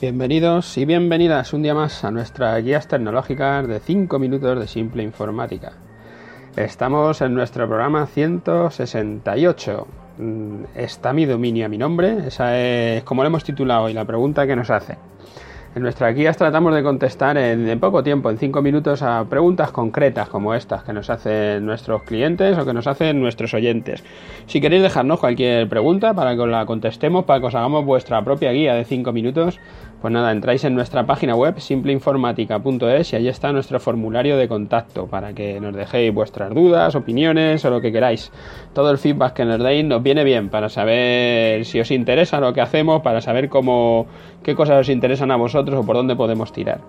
Bienvenidos y bienvenidas un día más a nuestras guías tecnológicas de 5 minutos de simple informática. Estamos en nuestro programa 168. Mm, ¿Está mi dominio a mi nombre? Esa es como lo hemos titulado hoy, la pregunta que nos hace. En nuestras guías tratamos de contestar en, poco tiempo, en 5 minutos, a preguntas concretas como estas que nos hacen nuestros clientes o que nos hacen nuestros oyentes. Si queréis dejarnos cualquier pregunta para que os la contestemos, para que os hagamos vuestra propia guía de 5 minutos, pues nada, entráis en nuestra página web simpleinformática.es y ahí está nuestro formulario de contacto para que nos dejéis vuestras dudas, opiniones o lo que queráis. Todo el feedback que nos deis nos viene bien para saber si os interesa lo que hacemos, para saber cómo, qué cosas os interesan a vosotros o por dónde podemos tirar.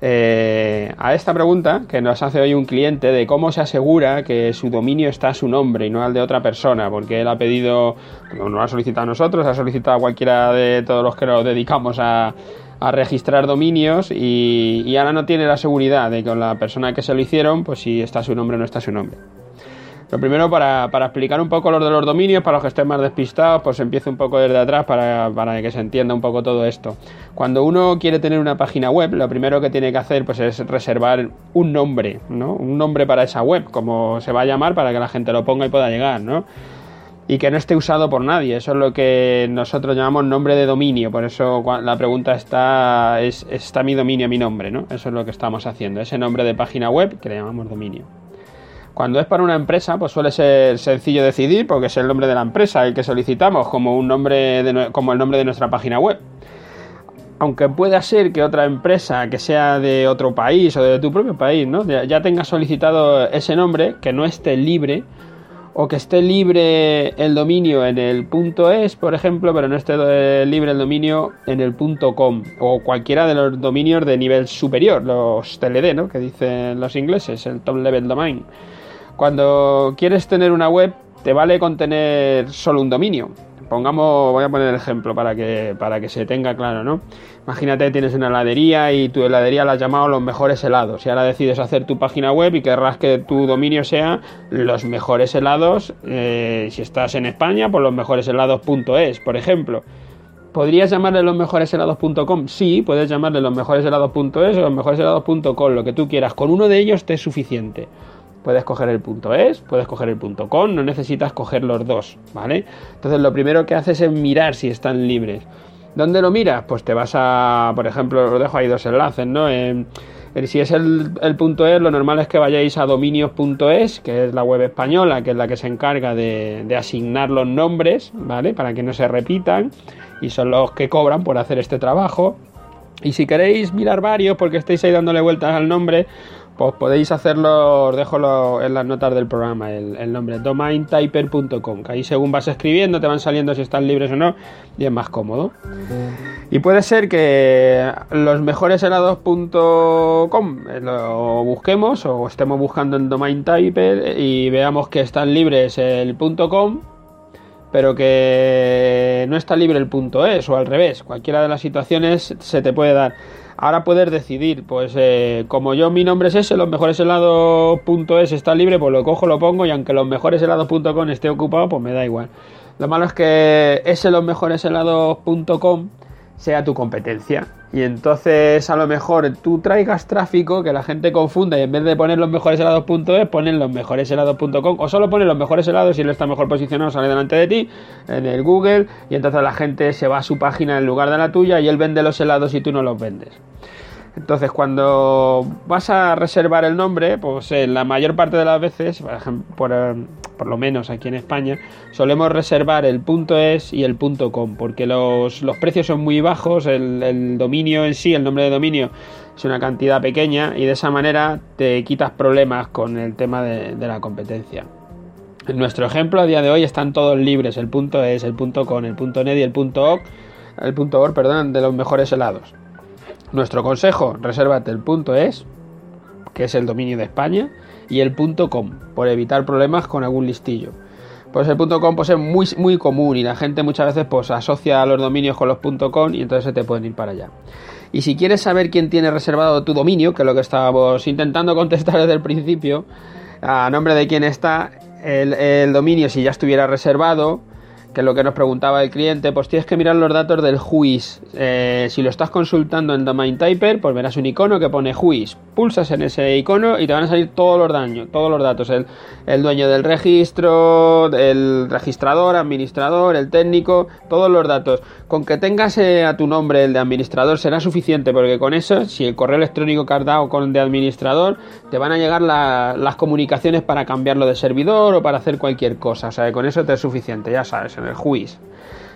Eh, a esta pregunta que nos hace hoy un cliente de cómo se asegura que su dominio está a su nombre y no al de otra persona, porque él ha pedido, no lo ha solicitado a nosotros, ha solicitado a cualquiera de todos los que nos dedicamos a, registrar dominios y, y, ahora no tiene la seguridad de que con la persona que se lo hicieron, pues si está su nombre o no está su nombre. Lo primero, para, para, explicar un poco lo de los dominios, para los que estén más despistados, pues empiezo un poco desde atrás para, para, que se entienda un poco todo esto. Cuando uno quiere tener una página web, lo primero que tiene que hacer pues, es reservar un nombre, ¿no? Un nombre para esa web, como se va a llamar, para que la gente lo ponga y pueda llegar, ¿no? y que no esté usado por nadie. Eso es lo que nosotros llamamos nombre de dominio. Por eso la pregunta está, es, ¿está mi dominio mi nombre? ¿no? Eso es lo que estamos haciendo. Ese nombre de página web que le llamamos dominio. Cuando es para una empresa, pues suele ser sencillo decidir, porque es el nombre de la empresa el que solicitamos, como, un nombre como el nombre de nuestra página web. Aunque pueda ser que otra empresa que sea de otro país o de tu propio país, ¿no? ya tenga solicitado ese nombre, que no esté libre, o que esté libre el dominio en el punto .es, por ejemplo, pero no esté libre el dominio en el punto .com o cualquiera de los dominios de nivel superior, los TLD, ¿no? que dicen los ingleses, el top level domain. Cuando quieres tener una web, te vale con tener solo un dominio. Pongamos, voy a poner el ejemplo para que, para que se tenga claro, ¿no? Imagínate, tienes una heladería y tu heladería la has llamado los mejores helados. Y ahora decides hacer tu página web y querrás que tu dominio sea los mejores helados. Eh, si estás en España, pues los mejores helados.es, por ejemplo. ¿Podrías llamarle los mejores helados.com? Sí, puedes llamarle los mejores helados.es o los mejores helados.com, lo que tú quieras. Con uno de ellos te es suficiente. Puedes coger el punto .es, puedes coger el punto .com, no necesitas coger los dos, ¿vale? Entonces lo primero que haces es mirar si están libres. ¿Dónde lo miras? Pues te vas a, por ejemplo, os dejo ahí dos enlaces, ¿no? si es el, punto .es, lo normal es que vayáis a dominios.es, que es la web española, que es la que se encarga de, de asignar los nombres, ¿vale? Para que no se repitan, y son los que cobran por hacer este trabajo. Y si queréis mirar varios, porque estáis ahí dándole vueltas al nombre, pues podéis hacerlo, os dejo en las notas del programa, el, nombre domaintyper.com, que ahí según vas escribiendo te van saliendo si están libres o no y es más cómodo. Y puede ser que los mejores helados.com eh, lo busquemos o estemos buscando en domaintyper y veamos que están libres el .com pero que no está libre el punto es o al revés, cualquiera de las situaciones se te puede dar. Ahora puedes decidir, pues eh, como yo mi nombre es ese, los mejores helados.es está libre, pues lo cojo, lo pongo y aunque los mejores helados.com esté ocupado, pues me da igual. Lo malo es que ese los mejores helados.com sea tu competencia. Y entonces a lo mejor tú traigas tráfico que la gente confunda y en vez de poner los mejores helados.es ponen los mejores helados.com o solo ponen los mejores helados y él está mejor posicionado, sale delante de ti en el Google y entonces la gente se va a su página en lugar de la tuya y él vende los helados y tú no los vendes. Entonces, cuando vas a reservar el nombre, pues en la mayor parte de las veces, por, ejemplo, eh, por, lo menos aquí en España, solemos reservar el .es y el .com, porque los, precios son muy bajos, el, dominio en sí, el nombre de dominio, es una cantidad pequeña y de esa manera te quitas problemas con el tema de, la competencia. En nuestro ejemplo, a día de hoy están todos libres, el .es, el .com, el .net y el .org, el .org, perdón, de los mejores helados. Nuestro consejo, resérvate el punto es, que es el dominio de España, y el com, por evitar problemas con algún listillo. Pues el .com pues es muy, muy común y la gente muchas veces pues asocia los dominios con los .com y entonces se te pueden ir para allá. Y si quieres saber quién tiene reservado tu dominio, que es lo que estábamos intentando contestar desde el principio, a nombre de quién está el, el dominio si ya estuviera reservado, que es lo que nos preguntaba el cliente, pues tienes que mirar los datos del juiz. Eh, si lo estás consultando en Domain Typer, pues verás un icono que pone juiz. Pulsas en ese icono y te van a salir todos los daños, todos los datos. El, el dueño del registro, el registrador, administrador, el técnico, todos los datos. Con que tengas eh, a tu nombre el de administrador será suficiente, porque con eso, si el correo electrónico que has dado con de administrador, te van a llegar las comunicaciones para cambiarlo de servidor o para hacer cualquier cosa. O sea, con eso te es suficiente, ya sabes, en el juiz.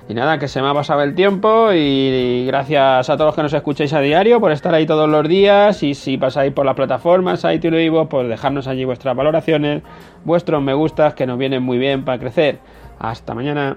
Y nada, que se me ha pasado el tiempo y gracias a todos los que nos escucháis a diario por estar ahí todos los días y si pasáis por las plataformas, iTunes y pues dejarnos allí vuestras valoraciones, vuestros me gustas que nos vienen muy bien para crecer. Hasta mañana.